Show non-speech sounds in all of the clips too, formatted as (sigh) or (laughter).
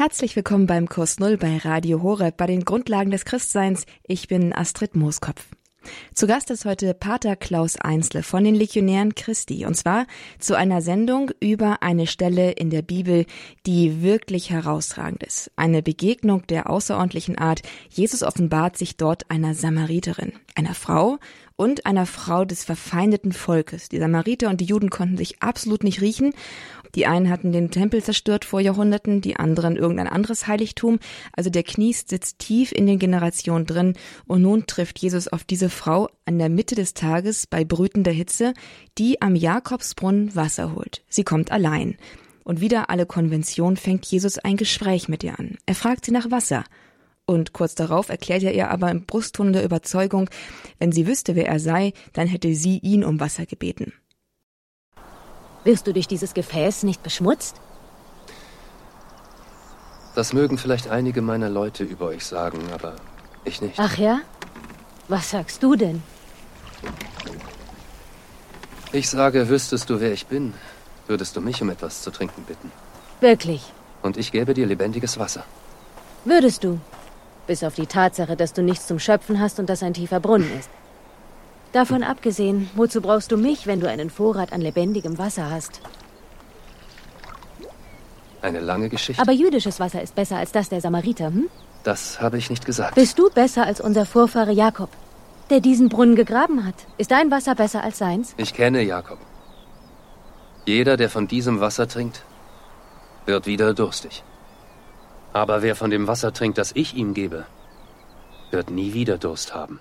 Herzlich willkommen beim Kurs Null bei Radio Horeb bei den Grundlagen des Christseins. Ich bin Astrid Mooskopf. Zu Gast ist heute Pater Klaus Einsle von den Legionären Christi und zwar zu einer Sendung über eine Stelle in der Bibel, die wirklich herausragend ist. Eine Begegnung der außerordentlichen Art. Jesus offenbart sich dort einer Samariterin, einer Frau und einer Frau des verfeindeten Volkes. Die Samariter und die Juden konnten sich absolut nicht riechen die einen hatten den Tempel zerstört vor Jahrhunderten, die anderen irgendein anderes Heiligtum. Also der Kniest sitzt tief in den Generationen drin und nun trifft Jesus auf diese Frau an der Mitte des Tages bei brütender Hitze, die am Jakobsbrunnen Wasser holt. Sie kommt allein. Und wieder alle Konvention fängt Jesus ein Gespräch mit ihr an. Er fragt sie nach Wasser. Und kurz darauf erklärt er ihr aber im Brustton der Überzeugung, wenn sie wüsste, wer er sei, dann hätte sie ihn um Wasser gebeten. Wirst du durch dieses Gefäß nicht beschmutzt? Das mögen vielleicht einige meiner Leute über euch sagen, aber ich nicht. Ach ja? Was sagst du denn? Ich sage, wüsstest du, wer ich bin, würdest du mich um etwas zu trinken bitten. Wirklich? Und ich gäbe dir lebendiges Wasser. Würdest du? Bis auf die Tatsache, dass du nichts zum Schöpfen hast und dass ein tiefer Brunnen ist. Davon abgesehen, wozu brauchst du mich, wenn du einen Vorrat an lebendigem Wasser hast? Eine lange Geschichte. Aber jüdisches Wasser ist besser als das der Samariter, hm? Das habe ich nicht gesagt. Bist du besser als unser Vorfahre Jakob, der diesen Brunnen gegraben hat? Ist dein Wasser besser als seins? Ich kenne Jakob. Jeder, der von diesem Wasser trinkt, wird wieder durstig. Aber wer von dem Wasser trinkt, das ich ihm gebe, wird nie wieder Durst haben.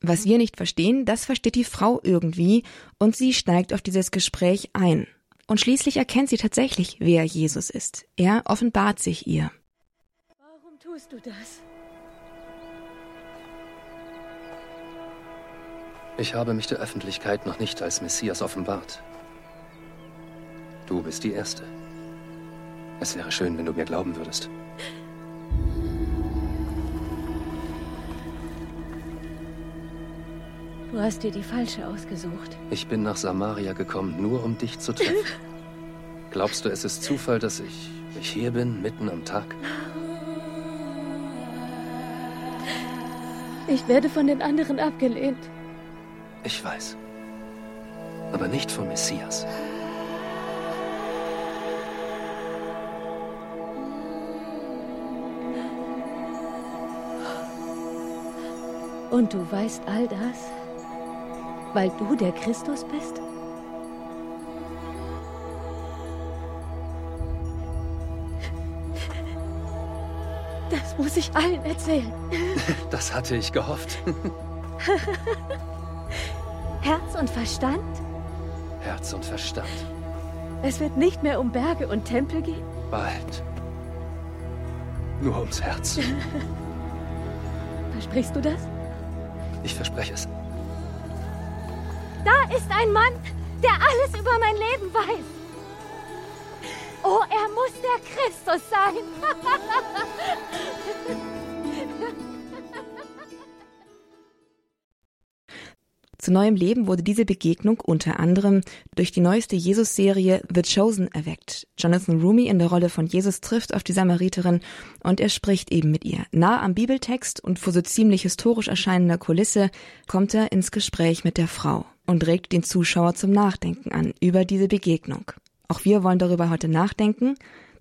Was wir nicht verstehen, das versteht die Frau irgendwie und sie steigt auf dieses Gespräch ein. Und schließlich erkennt sie tatsächlich, wer Jesus ist. Er offenbart sich ihr. Warum tust du das? Ich habe mich der Öffentlichkeit noch nicht als Messias offenbart. Du bist die Erste. Es wäre schön, wenn du mir glauben würdest. Du hast dir die falsche ausgesucht. Ich bin nach Samaria gekommen, nur um dich zu treffen. (laughs) Glaubst du, es ist Zufall, dass ich, ich hier bin, mitten am Tag? Ich werde von den anderen abgelehnt. Ich weiß. Aber nicht vom Messias. Und du weißt all das? Weil du der Christus bist? Das muss ich allen erzählen. (laughs) Das hatte ich gehofft. (laughs) Herz und Verstand? Herz und Verstand. Es wird nicht mehr um Berge und Tempel gehen? Bald. Nur ums Herz. (laughs) Versprichst du das? Ich verspreche es. Da ist ein Mann, der alles über mein Leben weiß. Oh, er muss der Christus sein. (laughs) Zu neuem Leben wurde diese Begegnung unter anderem durch die neueste Jesus-Serie The Chosen erweckt. Jonathan Rumi in der Rolle von Jesus trifft auf die Samariterin und er spricht eben mit ihr. Nah am Bibeltext und vor so ziemlich historisch erscheinender Kulisse kommt er ins Gespräch mit der Frau und regt den Zuschauer zum Nachdenken an über diese Begegnung. Auch wir wollen darüber heute nachdenken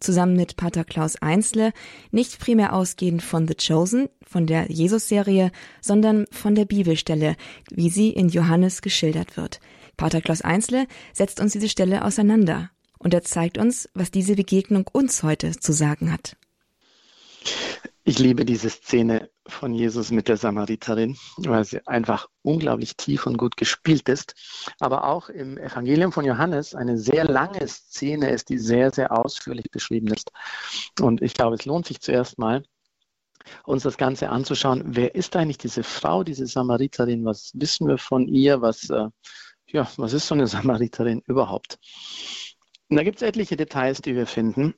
zusammen mit Pater Klaus Einsle, nicht primär ausgehend von The Chosen, von der Jesus-Serie, sondern von der Bibelstelle, wie sie in Johannes geschildert wird. Pater Klaus Einsle setzt uns diese Stelle auseinander und er zeigt uns, was diese Begegnung uns heute zu sagen hat. Ich liebe diese Szene von Jesus mit der Samariterin, weil sie einfach unglaublich tief und gut gespielt ist. Aber auch im Evangelium von Johannes eine sehr lange Szene ist, die sehr, sehr ausführlich beschrieben ist. Und ich glaube, es lohnt sich zuerst mal, uns das Ganze anzuschauen. Wer ist eigentlich diese Frau, diese Samariterin? Was wissen wir von ihr? Was, äh, ja, was ist so eine Samariterin überhaupt? Und da gibt es etliche Details, die wir finden.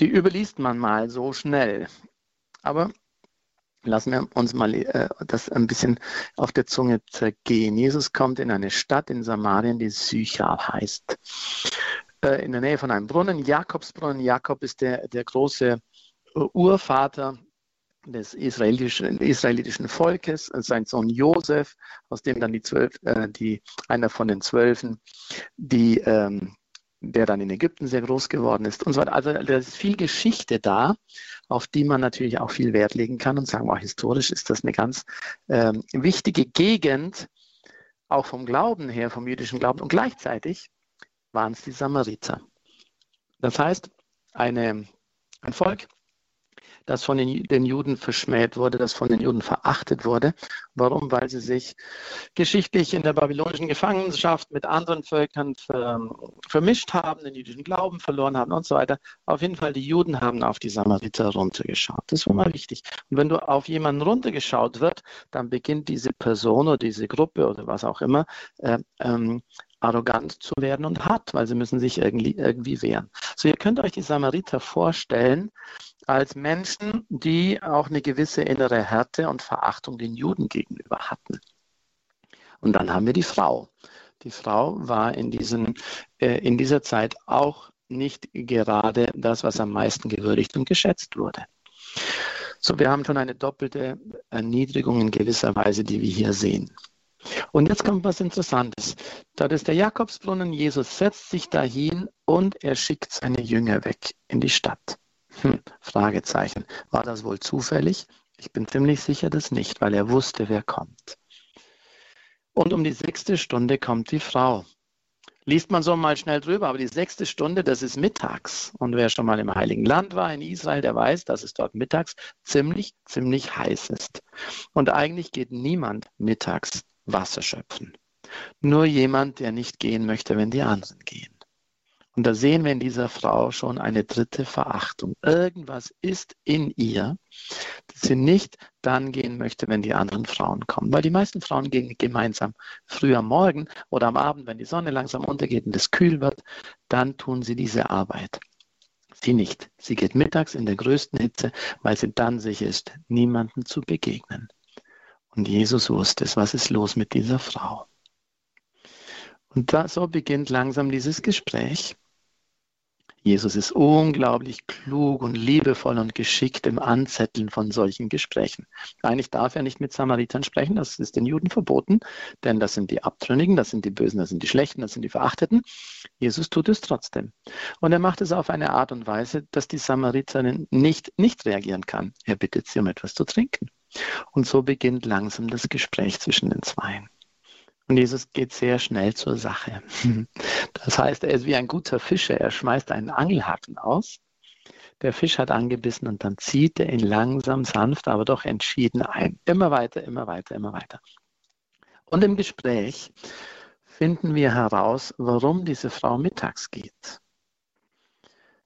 Die überliest man mal so schnell. Aber Lassen wir uns mal äh, das ein bisschen auf der Zunge zergehen. Jesus kommt in eine Stadt in Samarien, die Sychar heißt. äh, in der Nähe von einem Brunnen, Jakobsbrunnen. Jakob ist der, der große äh, Urvater des israelitischen, israelitischen Volkes, sein Sohn Josef, aus dem dann die zwölf, äh, die, einer von den Zwölfen, die, ähm, der dann in Ägypten sehr groß geworden ist und so weiter. Also da ist viel Geschichte da, auf die man natürlich auch viel Wert legen kann und sagen, oh, historisch ist das eine ganz ähm, wichtige Gegend, auch vom Glauben her, vom jüdischen Glauben. Und gleichzeitig waren es die Samariter. Das heißt, eine, ein Volk, das von den, den, Juden verschmäht wurde, das von den Juden verachtet wurde. Warum? Weil sie sich geschichtlich in der babylonischen Gefangenschaft mit anderen Völkern ver, vermischt haben, den jüdischen Glauben verloren haben und so weiter. Auf jeden Fall, die Juden haben auf die Samariter runtergeschaut. Das war mal wichtig. Und wenn du auf jemanden runtergeschaut wird, dann beginnt diese Person oder diese Gruppe oder was auch immer äh, ähm, arrogant zu werden und hart, weil sie müssen sich irgendwie, irgendwie wehren. So, ihr könnt euch die Samariter vorstellen als Menschen, die auch eine gewisse innere Härte und Verachtung den Juden gegenüber hatten. Und dann haben wir die Frau. Die Frau war in, diesen, äh, in dieser Zeit auch nicht gerade das, was am meisten gewürdigt und geschätzt wurde. So, wir haben schon eine doppelte Erniedrigung in gewisser Weise, die wir hier sehen. Und jetzt kommt was Interessantes. Dort ist der Jakobsbrunnen, Jesus setzt sich dahin und er schickt seine Jünger weg in die Stadt. Hm, Fragezeichen. War das wohl zufällig? Ich bin ziemlich sicher, dass nicht, weil er wusste, wer kommt. Und um die sechste Stunde kommt die Frau. Liest man so mal schnell drüber, aber die sechste Stunde, das ist mittags. Und wer schon mal im Heiligen Land war, in Israel, der weiß, dass es dort mittags ziemlich, ziemlich heiß ist. Und eigentlich geht niemand mittags Wasser schöpfen. Nur jemand, der nicht gehen möchte, wenn die anderen gehen. Und da sehen wir in dieser Frau schon eine dritte Verachtung. Irgendwas ist in ihr, dass sie nicht dann gehen möchte, wenn die anderen Frauen kommen. Weil die meisten Frauen gehen gemeinsam früh am Morgen oder am Abend, wenn die Sonne langsam untergeht und es kühl wird, dann tun sie diese Arbeit. Sie nicht. Sie geht mittags in der größten Hitze, weil sie dann sicher ist, niemandem zu begegnen. Und Jesus wusste es, was ist los mit dieser Frau. Und da, so beginnt langsam dieses Gespräch. Jesus ist unglaublich klug und liebevoll und geschickt im Anzetteln von solchen Gesprächen. Eigentlich darf er nicht mit Samaritern sprechen, das ist den Juden verboten, denn das sind die Abtrünnigen, das sind die Bösen, das sind die Schlechten, das sind die Verachteten. Jesus tut es trotzdem. Und er macht es auf eine Art und Weise, dass die Samariterin nicht, nicht reagieren kann. Er bittet sie um etwas zu trinken. Und so beginnt langsam das Gespräch zwischen den Zweien. Und Jesus geht sehr schnell zur Sache. (laughs) Das heißt, er ist wie ein guter Fischer. Er schmeißt einen Angelhaken aus. Der Fisch hat angebissen und dann zieht er ihn langsam, sanft, aber doch entschieden ein. Immer weiter, immer weiter, immer weiter. Und im Gespräch finden wir heraus, warum diese Frau mittags geht.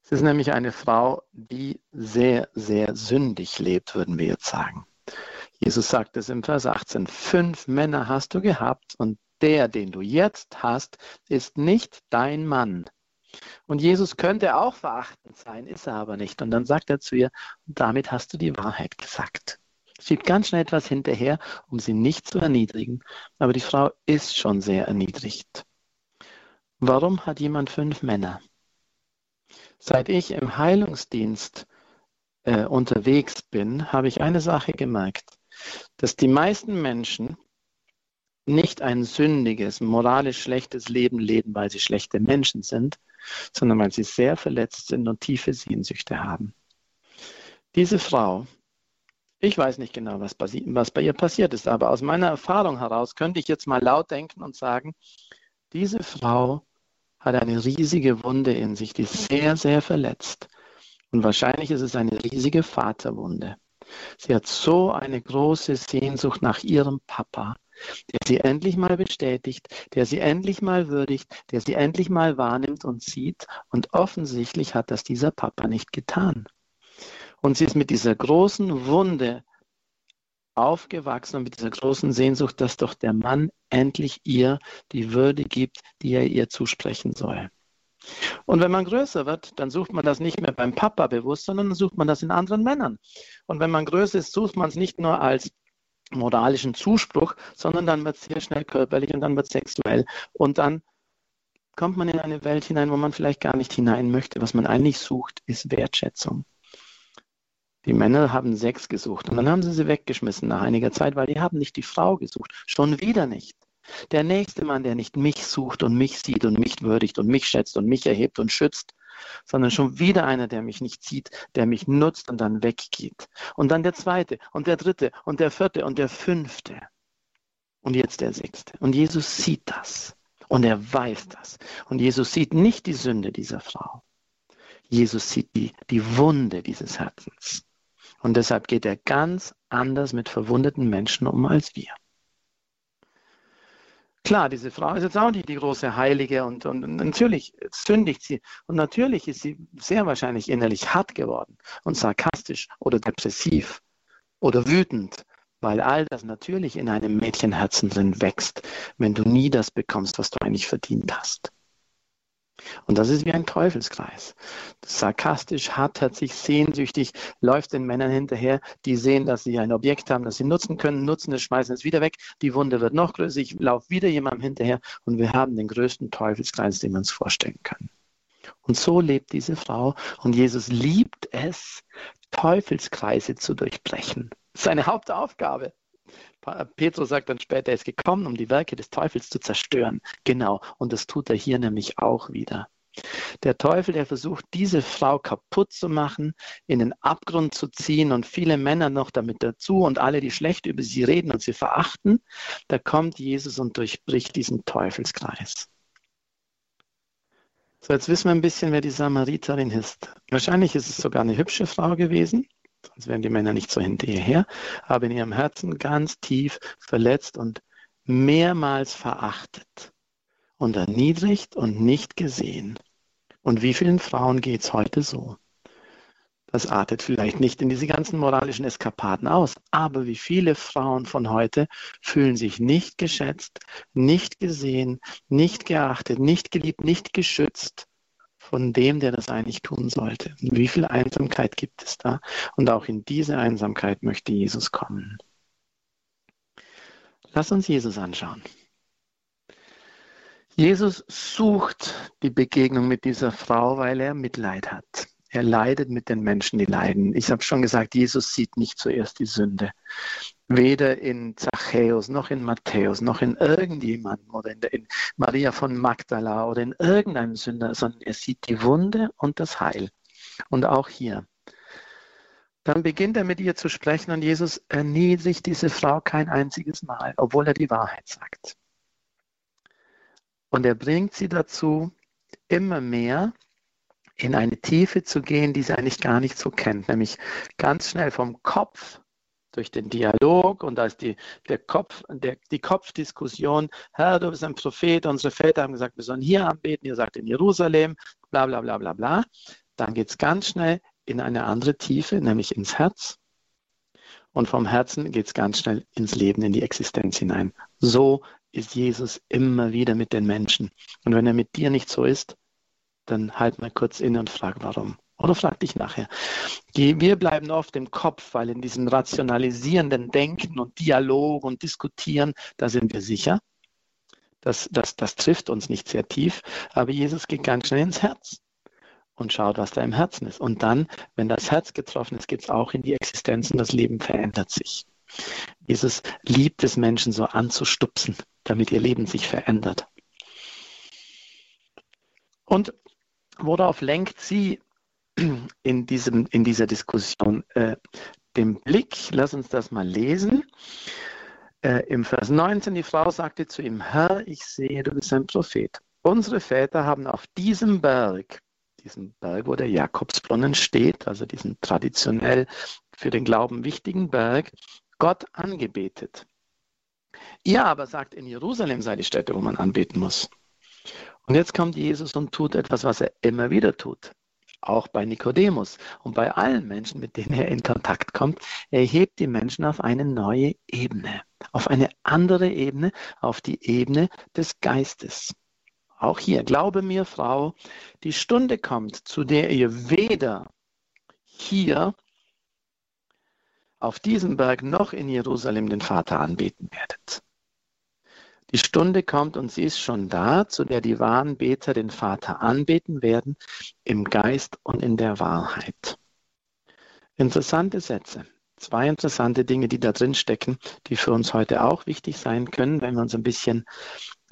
Es ist nämlich eine Frau, die sehr, sehr sündig lebt, würden wir jetzt sagen. Jesus sagt es im Vers 18, fünf Männer hast du gehabt und der, den du jetzt hast, ist nicht dein Mann. Und Jesus könnte auch verachtend sein, ist er aber nicht. Und dann sagt er zu ihr, damit hast du die Wahrheit gesagt. Schiebt ganz schnell etwas hinterher, um sie nicht zu erniedrigen. Aber die Frau ist schon sehr erniedrigt. Warum hat jemand fünf Männer? Seit ich im Heilungsdienst äh, unterwegs bin, habe ich eine Sache gemerkt dass die meisten Menschen nicht ein sündiges, moralisch schlechtes Leben leben, weil sie schlechte Menschen sind, sondern weil sie sehr verletzt sind und tiefe Sehnsüchte haben. Diese Frau, ich weiß nicht genau, was, was bei ihr passiert ist, aber aus meiner Erfahrung heraus könnte ich jetzt mal laut denken und sagen, diese Frau hat eine riesige Wunde in sich, die sehr, sehr verletzt. Und wahrscheinlich ist es eine riesige Vaterwunde. Sie hat so eine große Sehnsucht nach ihrem Papa, der sie endlich mal bestätigt, der sie endlich mal würdigt, der sie endlich mal wahrnimmt und sieht. Und offensichtlich hat das dieser Papa nicht getan. Und sie ist mit dieser großen Wunde aufgewachsen und mit dieser großen Sehnsucht, dass doch der Mann endlich ihr die Würde gibt, die er ihr zusprechen soll. Und wenn man größer wird, dann sucht man das nicht mehr beim Papa bewusst, sondern sucht man das in anderen Männern. Und wenn man größer ist, sucht man es nicht nur als moralischen Zuspruch, sondern dann wird es sehr schnell körperlich und dann wird es sexuell. Und dann kommt man in eine Welt hinein, wo man vielleicht gar nicht hinein möchte. Was man eigentlich sucht, ist Wertschätzung. Die Männer haben Sex gesucht und dann haben sie sie weggeschmissen nach einiger Zeit, weil die haben nicht die Frau gesucht. Schon wieder nicht. Der nächste Mann, der nicht mich sucht und mich sieht und mich würdigt und mich schätzt und mich erhebt und schützt, sondern schon wieder einer, der mich nicht sieht, der mich nutzt und dann weggeht. Und dann der zweite und der dritte und der vierte und der fünfte. Und jetzt der sechste. Und Jesus sieht das. Und er weiß das. Und Jesus sieht nicht die Sünde dieser Frau. Jesus sieht die, die Wunde dieses Herzens. Und deshalb geht er ganz anders mit verwundeten Menschen um als wir. Klar, diese Frau ist jetzt auch nicht die große Heilige und, und, und natürlich sündigt sie. Und natürlich ist sie sehr wahrscheinlich innerlich hart geworden und sarkastisch oder depressiv oder wütend weil all das natürlich in einem Mädchenherzen drin wächst, wenn du nie das bekommst, was du eigentlich verdient hast. Und das ist wie ein Teufelskreis. Sarkastisch, hartherzig, sehnsüchtig läuft den Männern hinterher, die sehen, dass sie ein Objekt haben, das sie nutzen können, nutzen es, schmeißen es wieder weg. Die Wunde wird noch größer, ich laufe wieder jemandem hinterher und wir haben den größten Teufelskreis, den wir uns vorstellen können. Und so lebt diese Frau und Jesus liebt es, Teufelskreise zu durchbrechen seine Hauptaufgabe. Petrus sagt dann später, er ist gekommen, um die Werke des Teufels zu zerstören. Genau, und das tut er hier nämlich auch wieder. Der Teufel, der versucht, diese Frau kaputt zu machen, in den Abgrund zu ziehen und viele Männer noch damit dazu und alle, die schlecht über sie reden und sie verachten, da kommt Jesus und durchbricht diesen Teufelskreis. So, jetzt wissen wir ein bisschen, wer die Samariterin ist. Wahrscheinlich ist es sogar eine hübsche Frau gewesen sonst wären die Männer nicht so hinterher, aber in ihrem Herzen ganz tief verletzt und mehrmals verachtet und erniedrigt und nicht gesehen. Und wie vielen Frauen geht es heute so? Das artet vielleicht nicht in diese ganzen moralischen Eskapaden aus, aber wie viele Frauen von heute fühlen sich nicht geschätzt, nicht gesehen, nicht geachtet, nicht geliebt, nicht geschützt von dem, der das eigentlich tun sollte. wie viel Einsamkeit gibt es da? Und auch in diese Einsamkeit möchte Jesus kommen. Lass uns Jesus anschauen. Jesus sucht die Begegnung mit dieser Frau, weil er Mitleid hat. Er leidet mit den Menschen, die leiden. Ich habe schon gesagt, Jesus sieht nicht zuerst die Sünde. Weder in Zachäus, noch in Matthäus, noch in irgendjemandem oder in, der, in Maria von Magdala oder in irgendeinem Sünder, sondern er sieht die Wunde und das Heil. Und auch hier. Dann beginnt er mit ihr zu sprechen und Jesus erniedrigt diese Frau kein einziges Mal, obwohl er die Wahrheit sagt. Und er bringt sie dazu, immer mehr in eine Tiefe zu gehen, die sie eigentlich gar nicht so kennt, nämlich ganz schnell vom Kopf durch den Dialog und da ist die, der Kopf, der, die Kopfdiskussion, Herr, du bist ein Prophet, unsere Väter haben gesagt, wir sollen hier anbeten, ihr sagt in Jerusalem, bla bla bla bla bla. Dann geht es ganz schnell in eine andere Tiefe, nämlich ins Herz. Und vom Herzen geht es ganz schnell ins Leben, in die Existenz hinein. So ist Jesus immer wieder mit den Menschen. Und wenn er mit dir nicht so ist, dann halt mal kurz inne und frag, warum. Oder frag dich nachher. wir bleiben oft im Kopf, weil in diesem rationalisierenden Denken und Dialog und Diskutieren, da sind wir sicher. Das, das, das trifft uns nicht sehr tief. Aber Jesus geht ganz schnell ins Herz und schaut, was da im Herzen ist. Und dann, wenn das Herz getroffen ist, geht es auch in die Existenz und das Leben verändert sich. Jesus liebt es, Menschen so anzustupsen, damit ihr Leben sich verändert. Und worauf lenkt sie in, diesem, in dieser Diskussion äh, den Blick? Lass uns das mal lesen. Äh, Im Vers 19, die Frau sagte zu ihm, Herr, ich sehe, du bist ein Prophet. Unsere Väter haben auf diesem Berg, diesem Berg, wo der Jakobsbrunnen steht, also diesen traditionell für den Glauben wichtigen Berg, Gott angebetet. Ihr aber sagt, in Jerusalem sei die Stätte, wo man anbeten muss. Und jetzt kommt Jesus und tut etwas, was er immer wieder tut. Auch bei Nikodemus und bei allen Menschen, mit denen er in Kontakt kommt. Er hebt die Menschen auf eine neue Ebene, auf eine andere Ebene, auf die Ebene des Geistes. Auch hier, glaube mir, Frau, die Stunde kommt, zu der ihr weder hier auf diesem Berg noch in Jerusalem den Vater anbeten werdet. Die Stunde kommt und sie ist schon da, zu der die wahren Beter den Vater anbeten werden, im Geist und in der Wahrheit. Interessante Sätze. Zwei interessante Dinge, die da drin stecken, die für uns heute auch wichtig sein können, wenn wir uns ein bisschen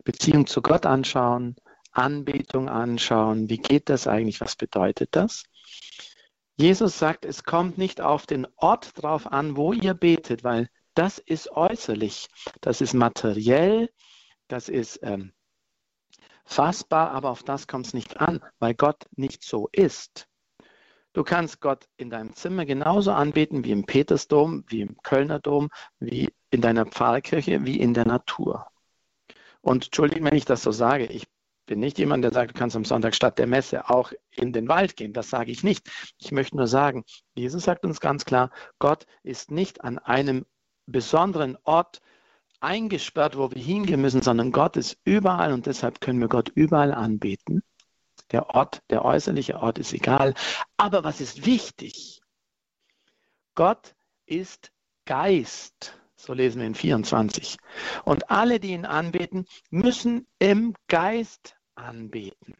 Beziehung zu Gott anschauen, Anbetung anschauen. Wie geht das eigentlich? Was bedeutet das? Jesus sagt, es kommt nicht auf den Ort drauf an, wo ihr betet, weil das ist äußerlich, das ist materiell, das ist ähm, fassbar, aber auf das kommt es nicht an, weil Gott nicht so ist. Du kannst Gott in deinem Zimmer genauso anbeten wie im Petersdom, wie im Kölner Dom, wie in deiner Pfarrkirche, wie in der Natur. Und entschuldige, wenn ich das so sage, ich bin nicht jemand, der sagt, du kannst am Sonntag statt der Messe auch in den Wald gehen. Das sage ich nicht. Ich möchte nur sagen, Jesus sagt uns ganz klar, Gott ist nicht an einem besonderen Ort eingesperrt, wo wir hingehen müssen, sondern Gott ist überall und deshalb können wir Gott überall anbeten. Der Ort, der äußerliche Ort ist egal. Aber was ist wichtig? Gott ist Geist. So lesen wir in 24. Und alle, die ihn anbeten, müssen im Geist anbeten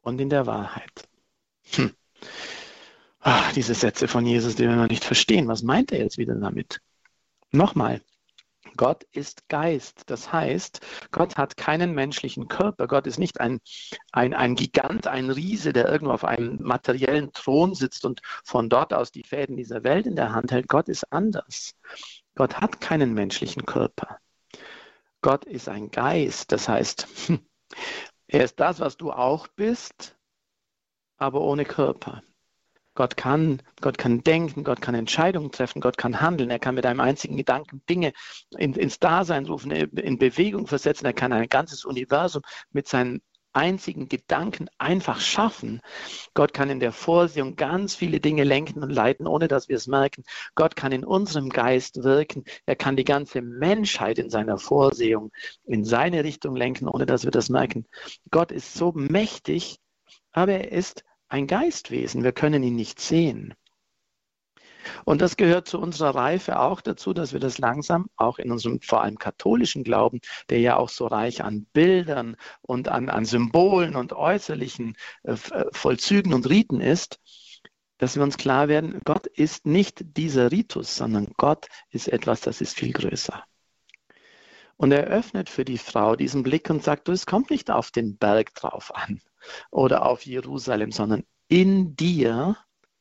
und in der Wahrheit. Hm. Ach, diese Sätze von Jesus, die wir noch nicht verstehen. Was meint er jetzt wieder damit? Nochmal, Gott ist Geist. Das heißt, Gott hat keinen menschlichen Körper. Gott ist nicht ein, ein, ein Gigant, ein Riese, der irgendwo auf einem materiellen Thron sitzt und von dort aus die Fäden dieser Welt in der Hand hält. Gott ist anders. Gott hat keinen menschlichen Körper. Gott ist ein Geist. Das heißt, (laughs) er ist das, was du auch bist, aber ohne Körper. Gott kann, Gott kann denken, Gott kann Entscheidungen treffen, Gott kann handeln, er kann mit einem einzigen Gedanken Dinge in, ins Dasein rufen, in Bewegung versetzen, er kann ein ganzes Universum mit seinen einzigen Gedanken einfach schaffen. Gott kann in der Vorsehung ganz viele Dinge lenken und leiten, ohne dass wir es merken. Gott kann in unserem Geist wirken. Er kann die ganze Menschheit in seiner Vorsehung in seine Richtung lenken, ohne dass wir das merken. Gott ist so mächtig, aber er ist ein Geistwesen. Wir können ihn nicht sehen. Und das gehört zu unserer Reife auch dazu, dass wir das langsam auch in unserem vor allem katholischen Glauben, der ja auch so reich an Bildern und an, an Symbolen und äußerlichen äh, äh Vollzügen und Riten ist, dass wir uns klar werden, Gott ist nicht dieser Ritus, sondern Gott ist etwas, das ist viel größer. Und er öffnet für die Frau diesen Blick und sagt, du, es kommt nicht auf den Berg drauf an oder auf Jerusalem, sondern in dir,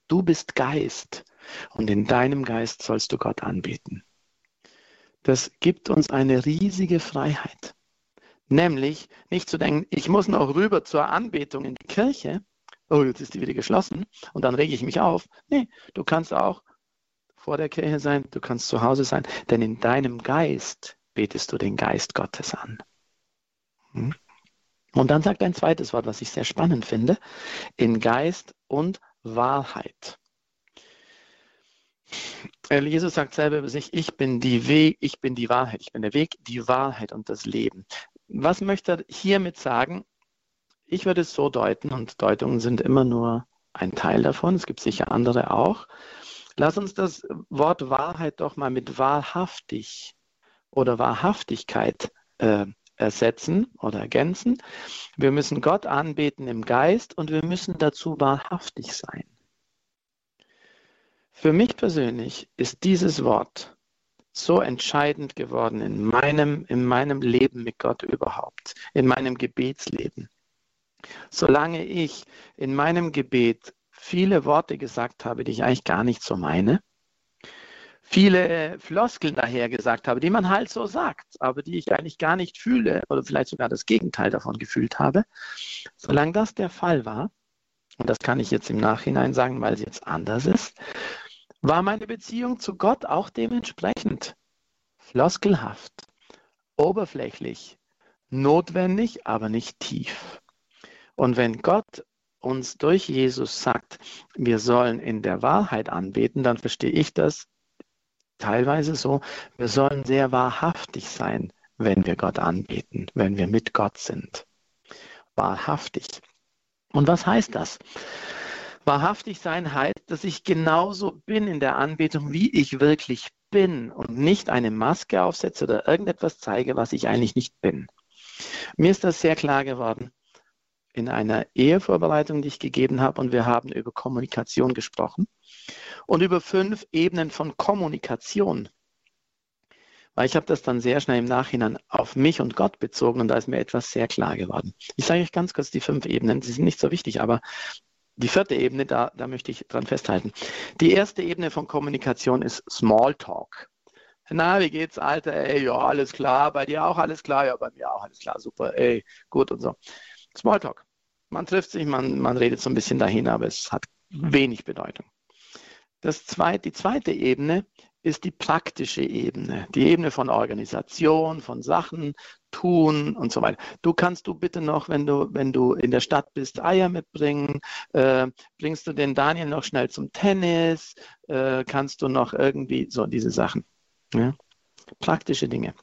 du bist Geist und in deinem Geist sollst du Gott anbeten. Das gibt uns eine riesige Freiheit. Nämlich nicht zu denken, ich muss noch rüber zur Anbetung in die Kirche. Oh, jetzt ist die wieder geschlossen und dann rege ich mich auf. Nee, du kannst auch vor der Kirche sein, du kannst zu Hause sein, denn in deinem Geist betest du den Geist Gottes an. Hm? Und dann sagt ein zweites Wort, was ich sehr spannend finde, in Geist und Wahrheit. Äh, Jesus sagt selber über sich, ich bin die Weg, ich bin die Wahrheit, ich bin der Weg, die Wahrheit und das Leben. Was möchte er hiermit sagen? Ich würde es so deuten, und Deutungen sind immer nur ein Teil davon, es gibt sicher andere auch. Lass uns das Wort Wahrheit doch mal mit wahrhaftig oder Wahrhaftigkeit äh, ersetzen oder ergänzen. Wir müssen Gott anbeten im Geist und wir müssen dazu wahrhaftig sein. Für mich persönlich ist dieses Wort so entscheidend geworden in meinem, in meinem Leben mit Gott überhaupt, in meinem Gebetsleben. Solange ich in meinem Gebet viele Worte gesagt habe, die ich eigentlich gar nicht so meine, viele Floskeln daher gesagt habe, die man halt so sagt, aber die ich eigentlich gar nicht fühle oder vielleicht sogar das Gegenteil davon gefühlt habe. Solange das der Fall war, und das kann ich jetzt im Nachhinein sagen, weil es jetzt anders ist, war meine Beziehung zu Gott auch dementsprechend floskelhaft, oberflächlich, notwendig, aber nicht tief. Und wenn Gott uns durch Jesus sagt, wir sollen in der Wahrheit anbeten, dann verstehe ich das teilweise so, wir sollen sehr wahrhaftig sein, wenn wir Gott anbeten, wenn wir mit Gott sind. Wahrhaftig. Und was heißt das? Wahrhaftig sein heißt, dass ich genauso bin in der Anbetung, wie ich wirklich bin und nicht eine Maske aufsetze oder irgendetwas zeige, was ich eigentlich nicht bin. Mir ist das sehr klar geworden in einer Ehevorbereitung, die ich gegeben habe, und wir haben über Kommunikation gesprochen und über fünf Ebenen von Kommunikation. Weil ich habe das dann sehr schnell im Nachhinein auf mich und Gott bezogen und da ist mir etwas sehr klar geworden. Ich sage euch ganz kurz die fünf Ebenen, sie sind nicht so wichtig, aber die vierte Ebene, da, da möchte ich dran festhalten. Die erste Ebene von Kommunikation ist Smalltalk. Na, wie geht's, Alter? Ey, ja, alles klar. Bei dir auch alles klar? Ja, bei mir auch alles klar. Super. Ey, gut und so. Smalltalk. Man trifft sich, man, man redet so ein bisschen dahin, aber es hat wenig Bedeutung. Das zweite, die zweite Ebene ist die praktische Ebene, die Ebene von Organisation, von Sachen, tun und so weiter. Du kannst du bitte noch, wenn du, wenn du in der Stadt bist, Eier mitbringen, äh, bringst du den Daniel noch schnell zum Tennis, äh, kannst du noch irgendwie so diese Sachen. Ja? Praktische Dinge.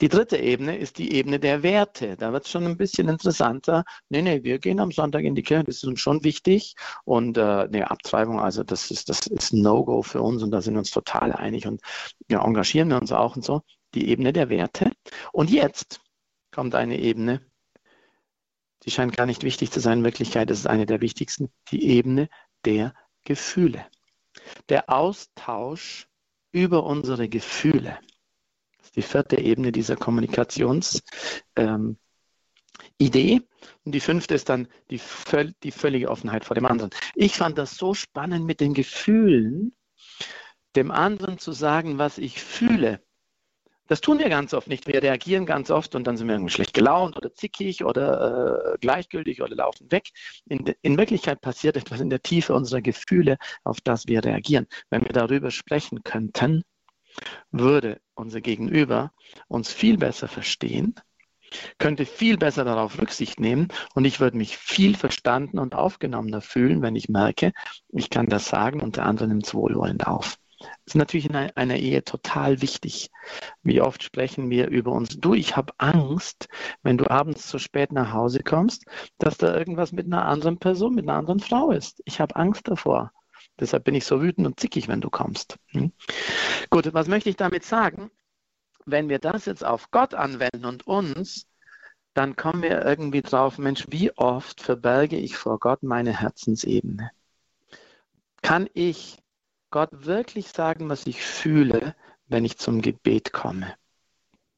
Die dritte Ebene ist die Ebene der Werte. Da wird es schon ein bisschen interessanter. Nee, nee, wir gehen am Sonntag in die Kirche, das ist uns schon wichtig. Und äh, nee, Abtreibung, also das ist, das ist No-Go für uns und da sind wir uns total einig und ja, engagieren wir uns auch und so. Die Ebene der Werte. Und jetzt kommt eine Ebene, die scheint gar nicht wichtig zu sein. In Wirklichkeit ist es eine der wichtigsten, die Ebene der Gefühle. Der Austausch über unsere Gefühle die vierte Ebene dieser Kommunikationsidee. Ähm, und die fünfte ist dann die, die völlige Offenheit vor dem anderen. Ich fand das so spannend mit den Gefühlen, dem anderen zu sagen, was ich fühle. Das tun wir ganz oft nicht. Wir reagieren ganz oft und dann sind wir irgendwie schlecht gelaunt oder zickig oder äh, gleichgültig oder laufen weg. In, in, Wirklichkeit passiert etwas in der Tiefe unserer Gefühle, auf das wir reagieren. Wenn wir darüber sprechen könnten, würde unser Gegenüber uns viel besser verstehen, könnte viel besser darauf Rücksicht nehmen und ich würde mich viel verstanden und aufgenommener fühlen, wenn ich merke, ich kann das sagen und der andere nimmt es wohlwollend auf. Das ist natürlich in einer Ehe total wichtig. Wie oft sprechen wir über uns, du, ich habe Angst, wenn du abends zu spät nach Hause kommst, dass da irgendwas mit einer anderen Person, mit einer anderen Frau ist. Ich habe Angst davor. Deshalb bin ich so wütend und zickig, wenn du kommst. Hm? Gut, was möchte ich damit sagen? Wenn wir das jetzt auf Gott anwenden und uns, dann kommen wir irgendwie drauf, Mensch, wie oft verberge ich vor Gott meine Herzensebene? Kann ich Gott wirklich sagen, was ich fühle, wenn ich zum Gebet komme?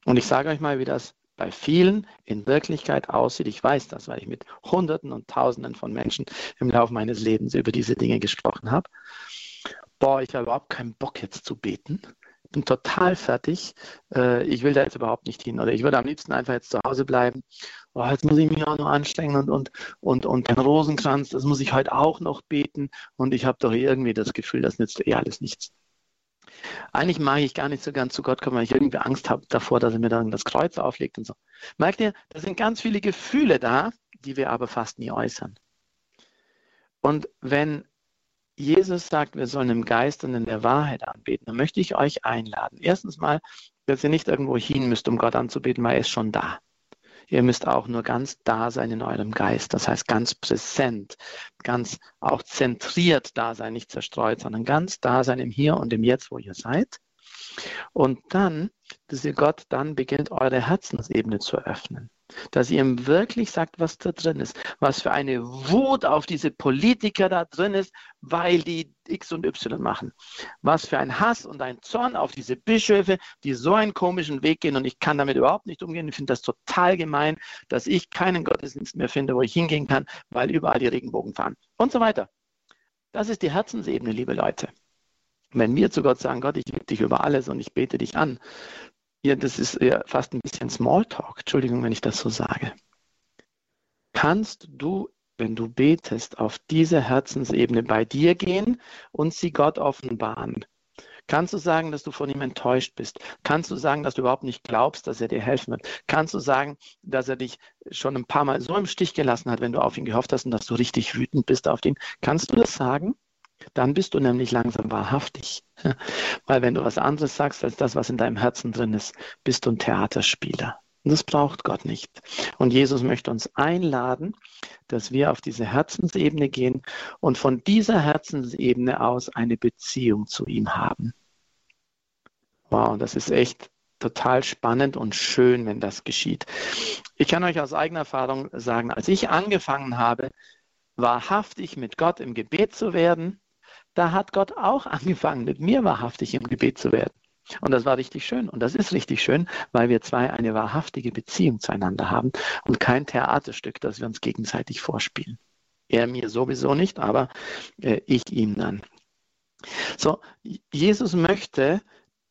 Und ich sage euch mal, wie das bei vielen in Wirklichkeit aussieht. Ich weiß das, weil ich mit Hunderten und Tausenden von Menschen im Laufe meines Lebens über diese Dinge gesprochen habe. Boah, ich habe überhaupt keinen Bock jetzt zu beten. Ich bin total fertig. Äh, ich will da jetzt überhaupt nicht hin. Oder ich würde am liebsten einfach jetzt zu Hause bleiben. Oh, jetzt muss ich mich auch noch anstrengen und, und, und, und den Rosenkranz, das muss ich heute auch noch beten. Und ich habe doch irgendwie das Gefühl, das nützt eh alles nichts. Eigentlich mag ich gar nicht so gern zu Gott kommen, weil ich irgendwie Angst habe davor, dass er mir dann das Kreuz auflegt und so. Merkt ihr, da sind ganz viele Gefühle da, die wir aber fast nie äußern. Und wenn Jesus sagt, wir sollen im Geist und in der Wahrheit anbeten, dann möchte ich euch einladen. Erstens mal, dass ihr nicht irgendwo hin müsst, um Gott anzubeten, weil er ist schon da. Ihr müsst auch nur ganz da sein in eurem Geist. Das heißt ganz präsent, ganz auch zentriert da sein, nicht zerstreut, sondern ganz da sein im Hier und im Jetzt, wo ihr seid. Und dann, dass ihr Gott dann beginnt, eure Herzensebene zu öffnen dass ihr ihm wirklich sagt, was da drin ist, was für eine Wut auf diese Politiker da drin ist, weil die X und Y machen, was für ein Hass und ein Zorn auf diese Bischöfe, die so einen komischen Weg gehen und ich kann damit überhaupt nicht umgehen. Ich finde das total gemein, dass ich keinen Gottesdienst mehr finde, wo ich hingehen kann, weil überall die Regenbogen fahren und so weiter. Das ist die Herzensebene, liebe Leute. Wenn wir zu Gott sagen, Gott, ich liebe dich über alles und ich bete dich an, ja, das ist ja fast ein bisschen Smalltalk. Entschuldigung, wenn ich das so sage. Kannst du, wenn du betest, auf diese Herzensebene bei dir gehen und sie Gott offenbaren? Kannst du sagen, dass du von ihm enttäuscht bist? Kannst du sagen, dass du überhaupt nicht glaubst, dass er dir helfen wird? Kannst du sagen, dass er dich schon ein paar Mal so im Stich gelassen hat, wenn du auf ihn gehofft hast und dass du richtig wütend bist auf ihn? Kannst du das sagen? Dann bist du nämlich langsam wahrhaftig. (laughs) Weil wenn du was anderes sagst als das, was in deinem Herzen drin ist, bist du ein Theaterspieler. Und das braucht Gott nicht. Und Jesus möchte uns einladen, dass wir auf diese Herzensebene gehen und von dieser Herzensebene aus eine Beziehung zu ihm haben. Wow, das ist echt total spannend und schön, wenn das geschieht. Ich kann euch aus eigener Erfahrung sagen, als ich angefangen habe, wahrhaftig mit Gott im Gebet zu werden, da hat Gott auch angefangen, mit mir wahrhaftig im Gebet zu werden. Und das war richtig schön. Und das ist richtig schön, weil wir zwei eine wahrhaftige Beziehung zueinander haben und kein Theaterstück, das wir uns gegenseitig vorspielen. Er mir sowieso nicht, aber äh, ich ihm dann. So, Jesus möchte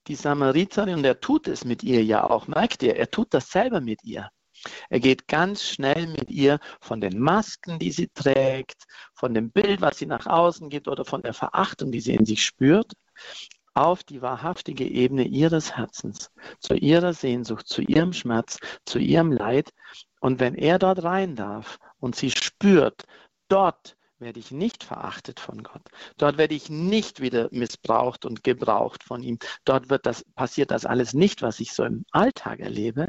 die Samariterin, und er tut es mit ihr ja auch, merkt ihr, er tut das selber mit ihr. Er geht ganz schnell mit ihr von den Masken, die sie trägt, von dem Bild, was sie nach außen gibt oder von der Verachtung, die sie in sich spürt, auf die wahrhaftige Ebene ihres Herzens, zu ihrer Sehnsucht, zu ihrem Schmerz, zu ihrem Leid. Und wenn er dort rein darf und sie spürt, dort werde ich nicht verachtet von Gott. Dort werde ich nicht wieder missbraucht und gebraucht von ihm. Dort wird das, passiert das alles nicht, was ich so im Alltag erlebe.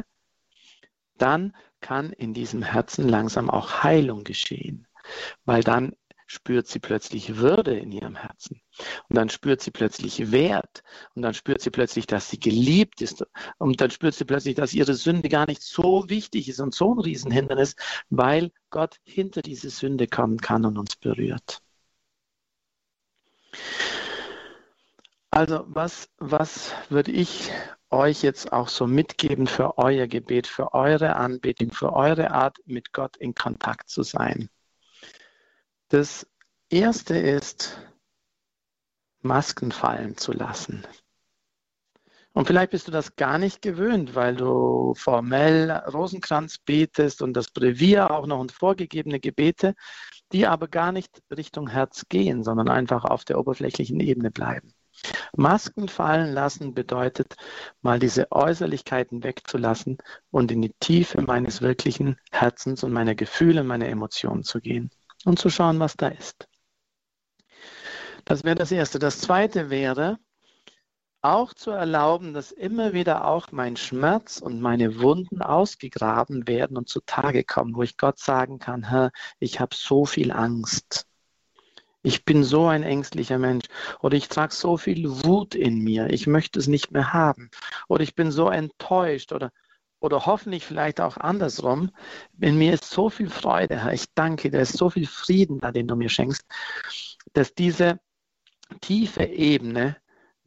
Dann kann in diesem Herzen langsam auch Heilung geschehen, weil dann spürt sie plötzlich Würde in ihrem Herzen. Und dann spürt sie plötzlich Wert. Und dann spürt sie plötzlich, dass sie geliebt ist. Und dann spürt sie plötzlich, dass ihre Sünde gar nicht so wichtig ist und so ein Riesenhindernis, weil Gott hinter diese Sünde kommen kann und uns berührt. Also was, was würde ich euch jetzt auch so mitgeben für euer Gebet, für eure Anbetung, für eure Art, mit Gott in Kontakt zu sein? Das erste ist, Masken fallen zu lassen. Und vielleicht bist du das gar nicht gewöhnt, weil du formell Rosenkranz betest und das Brevier auch noch und vorgegebene Gebete, die aber gar nicht Richtung Herz gehen, sondern einfach auf der oberflächlichen Ebene bleiben. Masken fallen lassen bedeutet, mal diese Äußerlichkeiten wegzulassen und in die Tiefe meines wirklichen Herzens und meiner Gefühle, meiner Emotionen zu gehen und zu schauen, was da ist. Das wäre das Erste. Das Zweite wäre, auch zu erlauben, dass immer wieder auch mein Schmerz und meine Wunden ausgegraben werden und zutage kommen, wo ich Gott sagen kann, ich habe so viel Angst. Ich bin so ein ängstlicher Mensch oder ich trage so viel Wut in mir, ich möchte es nicht mehr haben oder ich bin so enttäuscht oder oder hoffentlich vielleicht auch andersrum. In mir ist so viel Freude, Herr. Ich danke dir, ist so viel Frieden da, den du mir schenkst, dass diese tiefe Ebene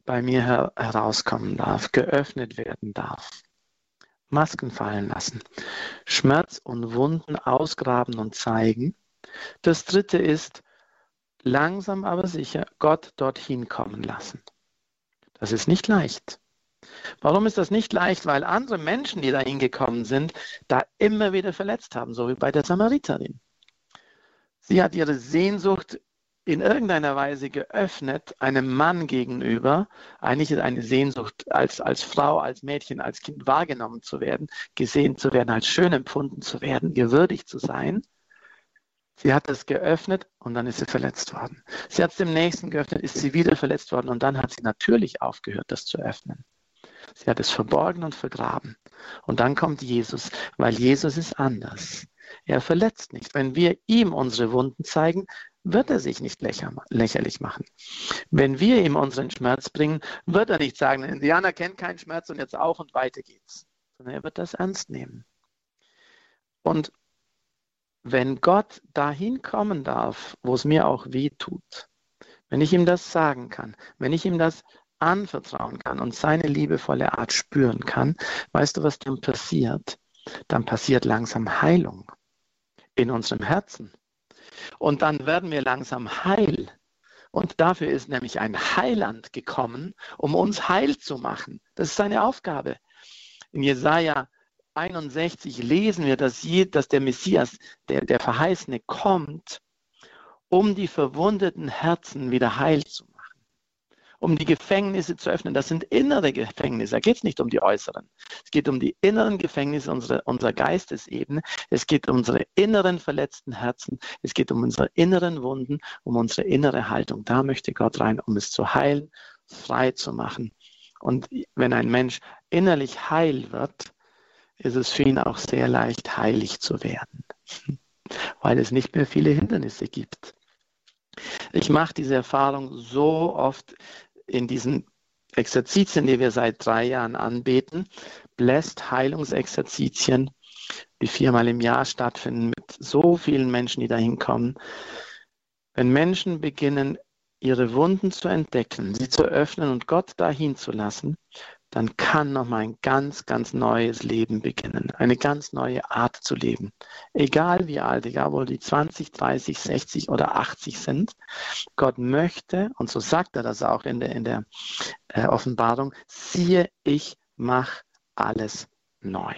bei mir her herauskommen darf, geöffnet werden darf. Masken fallen lassen, Schmerz und Wunden ausgraben und zeigen. Das dritte ist, langsam aber sicher Gott dorthin kommen lassen. Das ist nicht leicht. Warum ist das nicht leicht? Weil andere Menschen, die da hingekommen sind, da immer wieder verletzt haben, so wie bei der Samariterin. Sie hat ihre Sehnsucht in irgendeiner Weise geöffnet, einem Mann gegenüber, eigentlich ist eine Sehnsucht als, als Frau, als Mädchen, als Kind wahrgenommen zu werden, gesehen zu werden, als schön empfunden zu werden, gewürdigt zu sein. Sie hat es geöffnet und dann ist sie verletzt worden. Sie hat es dem Nächsten geöffnet, ist sie wieder verletzt worden und dann hat sie natürlich aufgehört, das zu öffnen. Sie hat es verborgen und vergraben. Und dann kommt Jesus, weil Jesus ist anders. Er verletzt nicht. Wenn wir ihm unsere Wunden zeigen, wird er sich nicht lächerlich machen. Wenn wir ihm unseren Schmerz bringen, wird er nicht sagen, ein Indianer kennt keinen Schmerz und jetzt auch und weiter geht's. Sondern er wird das ernst nehmen. Und wenn Gott dahin kommen darf, wo es mir auch weh tut, wenn ich ihm das sagen kann, wenn ich ihm das anvertrauen kann und seine liebevolle Art spüren kann, weißt du, was dann passiert? Dann passiert langsam Heilung in unserem Herzen. Und dann werden wir langsam heil. Und dafür ist nämlich ein Heiland gekommen, um uns heil zu machen. Das ist seine Aufgabe. In Jesaja 61 lesen wir, dass, dass der Messias, der, der Verheißene, kommt, um die verwundeten Herzen wieder heil zu machen um die Gefängnisse zu öffnen. Das sind innere Gefängnisse. Da geht es nicht um die äußeren. Es geht um die inneren Gefängnisse unserer, unserer Geistesebene. Es geht um unsere inneren verletzten Herzen. Es geht um unsere inneren Wunden, um unsere innere Haltung. Da möchte Gott rein, um es zu heilen, frei zu machen. Und wenn ein Mensch innerlich heil wird, ist es für ihn auch sehr leicht, heilig zu werden, (laughs) weil es nicht mehr viele Hindernisse gibt. Ich mache diese Erfahrung so oft in diesen Exerzitien, die wir seit drei Jahren anbeten, Blessed Heilungsexerzitien, die viermal im Jahr stattfinden mit so vielen Menschen, die da hinkommen. Wenn Menschen beginnen, ihre Wunden zu entdecken, sie zu öffnen und Gott dahin zu lassen, dann kann nochmal ein ganz, ganz neues Leben beginnen. Eine ganz neue Art zu leben. Egal wie alt, egal wo die 20, 30, 60 oder 80 sind. Gott möchte, und so sagt er das auch in der, in der äh, Offenbarung, siehe, ich mach alles neu.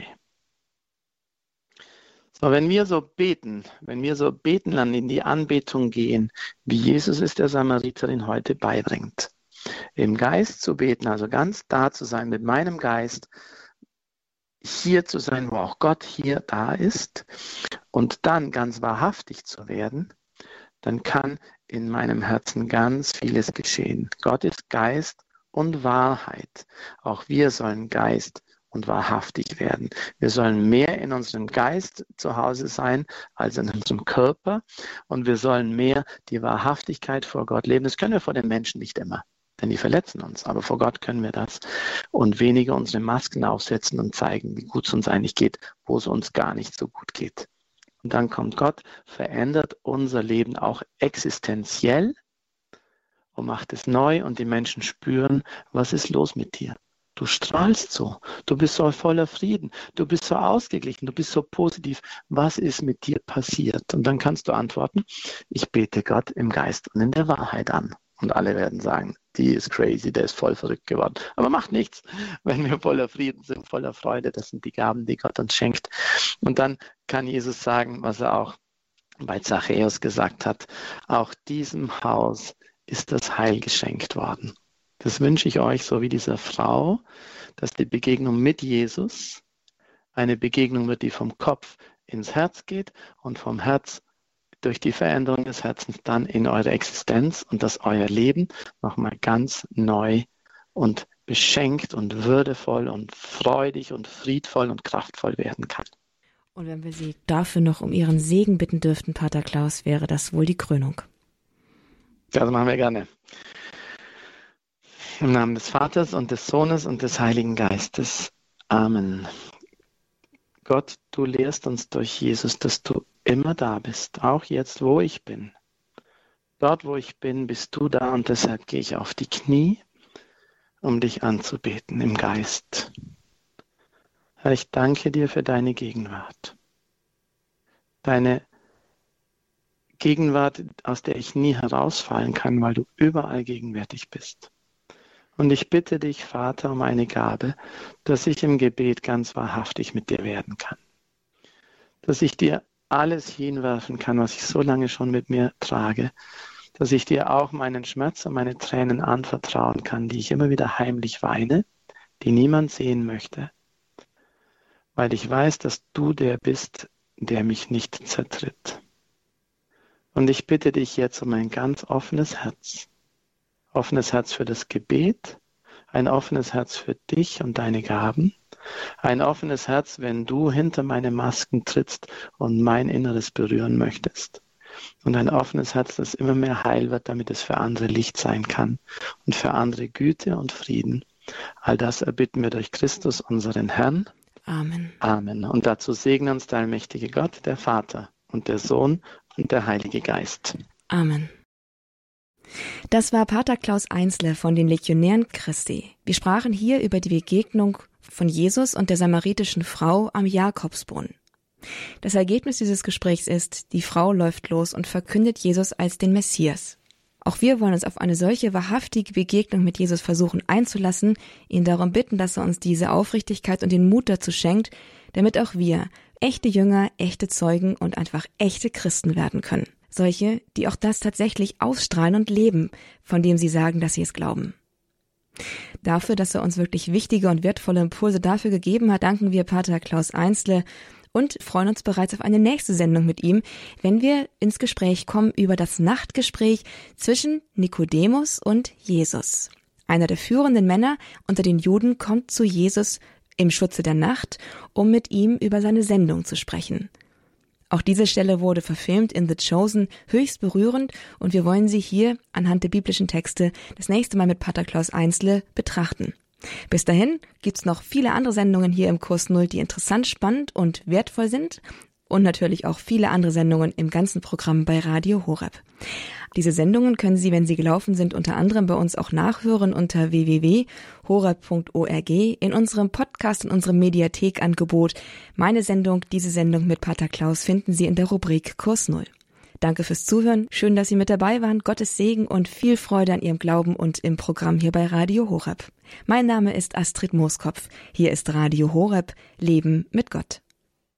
So, wenn wir so beten, wenn wir so beten, dann in die Anbetung gehen, wie Jesus es der Samariterin heute beibringt, im Geist zu beten, also ganz da zu sein mit meinem Geist, hier zu sein, wo auch Gott hier da ist und dann ganz wahrhaftig zu werden, dann kann in meinem Herzen ganz vieles geschehen. Gott ist Geist und Wahrheit. Auch wir sollen Geist und wahrhaftig werden. Wir sollen mehr in unserem Geist zu Hause sein als in unserem Körper und wir sollen mehr die Wahrhaftigkeit vor Gott leben. Das können wir vor den Menschen nicht immer denn die verletzen uns. Aber vor Gott können wir das und weniger unsere Masken aufsetzen und zeigen, wie gut es uns eigentlich geht, wo es uns gar nicht so gut geht. Und dann kommt Gott, verändert unser Leben auch existenziell und macht es neu und die Menschen spüren, was ist los mit dir. Du strahlst so, du bist so voller Frieden, du bist so ausgeglichen, du bist so positiv. Was ist mit dir passiert? Und dann kannst du antworten, ich bete Gott im Geist und in der Wahrheit an. Und alle werden sagen, die ist crazy, der ist voll verrückt geworden. Aber macht nichts, wenn wir voller Frieden sind, voller Freude. Das sind die Gaben, die Gott uns schenkt. Und dann kann Jesus sagen, was er auch bei Zachäus gesagt hat, auch diesem Haus ist das Heil geschenkt worden. Das wünsche ich euch, so wie dieser Frau, dass die Begegnung mit Jesus eine Begegnung wird, die vom Kopf ins Herz geht und vom Herz durch die Veränderung des Herzens dann in eure Existenz und dass euer Leben nochmal ganz neu und beschenkt und würdevoll und freudig und friedvoll und kraftvoll werden kann. Und wenn wir Sie dafür noch um Ihren Segen bitten dürften, Pater Klaus, wäre das wohl die Krönung. Das machen wir gerne. Im Namen des Vaters und des Sohnes und des Heiligen Geistes. Amen. Gott, du lehrst uns durch Jesus, dass du immer da bist, auch jetzt, wo ich bin. Dort, wo ich bin, bist du da und deshalb gehe ich auf die Knie, um dich anzubeten im Geist. Herr, ich danke dir für deine Gegenwart. Deine Gegenwart, aus der ich nie herausfallen kann, weil du überall gegenwärtig bist. Und ich bitte dich, Vater, um eine Gabe, dass ich im Gebet ganz wahrhaftig mit dir werden kann. Dass ich dir alles hinwerfen kann, was ich so lange schon mit mir trage, dass ich dir auch meinen Schmerz und meine Tränen anvertrauen kann, die ich immer wieder heimlich weine, die niemand sehen möchte, weil ich weiß, dass du der bist, der mich nicht zertritt. Und ich bitte dich jetzt um ein ganz offenes Herz, offenes Herz für das Gebet, ein offenes Herz für dich und deine Gaben ein offenes Herz, wenn du hinter meine Masken trittst und mein Inneres berühren möchtest. Und ein offenes Herz, das immer mehr heil wird, damit es für andere Licht sein kann und für andere Güte und Frieden. All das erbitten wir durch Christus, unseren Herrn. Amen. Amen. Und dazu segne uns der allmächtige Gott, der Vater und der Sohn und der Heilige Geist. Amen. Das war Pater Klaus Einsle von den Legionären Christi. Wir sprachen hier über die Begegnung von Jesus und der samaritischen Frau am Jakobsbrunnen. Das Ergebnis dieses Gesprächs ist, die Frau läuft los und verkündet Jesus als den Messias. Auch wir wollen uns auf eine solche wahrhaftige Begegnung mit Jesus versuchen einzulassen, ihn darum bitten, dass er uns diese Aufrichtigkeit und den Mut dazu schenkt, damit auch wir echte Jünger, echte Zeugen und einfach echte Christen werden können. Solche, die auch das tatsächlich ausstrahlen und leben, von dem sie sagen, dass sie es glauben. Dafür, dass er uns wirklich wichtige und wertvolle Impulse dafür gegeben hat, danken wir Pater Klaus Einsle und freuen uns bereits auf eine nächste Sendung mit ihm, wenn wir ins Gespräch kommen über das Nachtgespräch zwischen Nikodemus und Jesus. Einer der führenden Männer unter den Juden kommt zu Jesus im Schutze der Nacht, um mit ihm über seine Sendung zu sprechen. Auch diese Stelle wurde verfilmt in The Chosen, höchst berührend und wir wollen sie hier anhand der biblischen Texte das nächste Mal mit Pater Klaus Einzle betrachten. Bis dahin gibt's noch viele andere Sendungen hier im Kurs Null, die interessant, spannend und wertvoll sind und natürlich auch viele andere Sendungen im ganzen Programm bei Radio Horeb. Diese Sendungen können Sie, wenn sie gelaufen sind, unter anderem bei uns auch nachhören unter www.horeb.org in unserem Podcast, in unserem Mediathekangebot. Meine Sendung, diese Sendung mit Pater Klaus finden Sie in der Rubrik Kurs Null. Danke fürs Zuhören. Schön, dass Sie mit dabei waren. Gottes Segen und viel Freude an Ihrem Glauben und im Programm hier bei Radio Horeb. Mein Name ist Astrid Mooskopf. Hier ist Radio Horeb. Leben mit Gott.